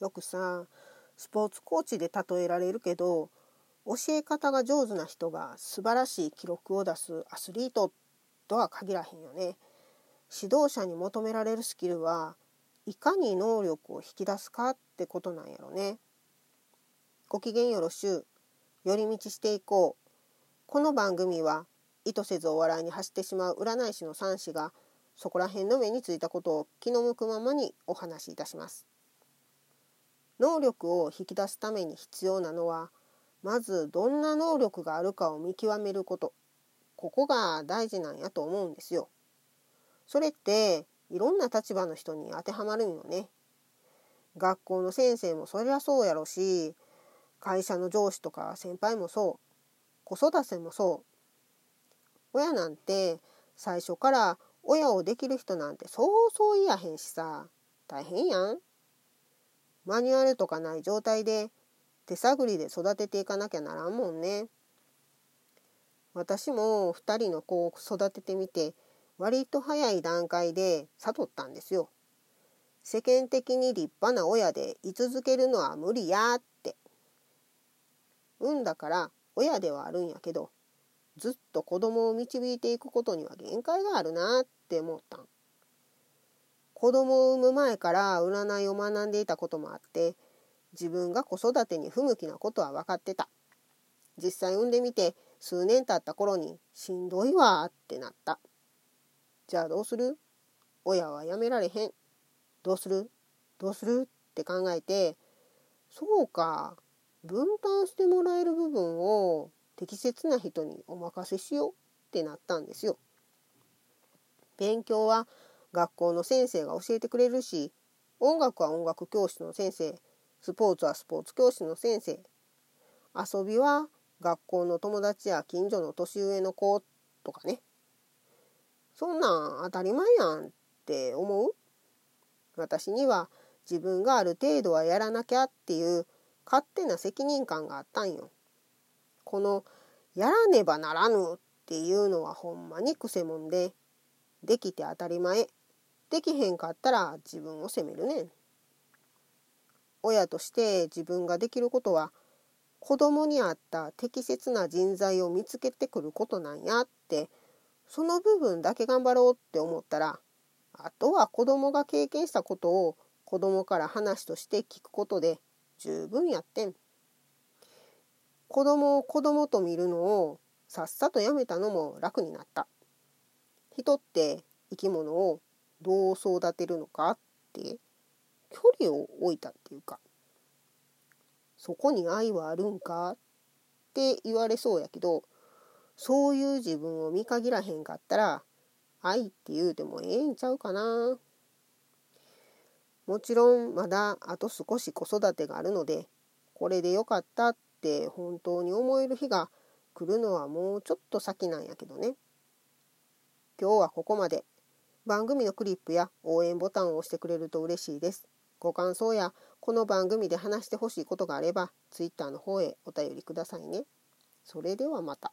よくさスポーツコーチで例えられるけど教え方が上手な人が素晴らしい記録を出すアスリートとは限らへんよね。指導者に求められるスキルはいかに能力を引き出すかってことなんやろね。ご機嫌よろしゅう。寄り道していこう。この番組は意図せずお笑いに走ってしまう占い師の三子がそこら辺の目についたことを気の向くままにお話しいたします。能力を引き出すために必要なのはまずどんな能力があるかを見極めることここが大事なんやと思うんですよ。それっていろんな立場の人に当てはまるんよね。学校の先生もそりゃそうやろし会社の上司とか先輩もそう子育てもそう親なんて最初から親をできる人なんてそうそういやへんしさ大変やん。マニュアルとかない状態で手探りで育てていかなきゃならんもんね。私も2人の子を育ててみて割と早い段階で悟ったんですよ。世間的に立派な親で居続けるのは無理やって。産んだから親ではあるんやけどずっと子供を導いていくことには限界があるなって思ったん。子供を産む前から占いを学んでいたこともあって自分が子育てに不向きなことは分かってた。実際産んでみて数年経った頃にしんどいわってなった。じゃあどうする？親はやめられへん。どうする？どうする？って考えてそうか。分担してもらえる部分を適切な人にお任せしようってなったんですよ。勉強は学校の先生が教えてくれるし音楽は音楽教室の先生スポーツはスポーツ教室の先生。遊びは学校の友達や近所の年上の子とかね。そんなん当たり前やんって思う？私には自分がある程度はやらなきゃっていう勝手な責任感があったんよ。このやらねばならぬっていうのはほんまにくせ者でできて当たり前。できへんかったら自分を責めるね。親として自分ができることは子供に合った適切な人材を見つけてくることなんやってその部分だけ頑張ろうって思ったらあとは子供が経験したことを子供から話として聞くことで十分やってん。子供を子供と見るのをさっさとやめたのも楽になった。人って生き物をどう育てるのかって距離を置いたっていうかそこに愛はあるんかって言われそうやけどそういう自分を見限らへんかったら愛って言うてもええんちゃうかなもちろんまだあと少し子育てがあるのでこれでよかったって本当に思える日が来るのはもうちょっと先なんやけどね今日はここまで。番組のクリップや応援ボタンを押してくれると嬉しいです。ご感想やこの番組で話してほしいことがあれば Twitter の方へお便りくださいね。それではまた。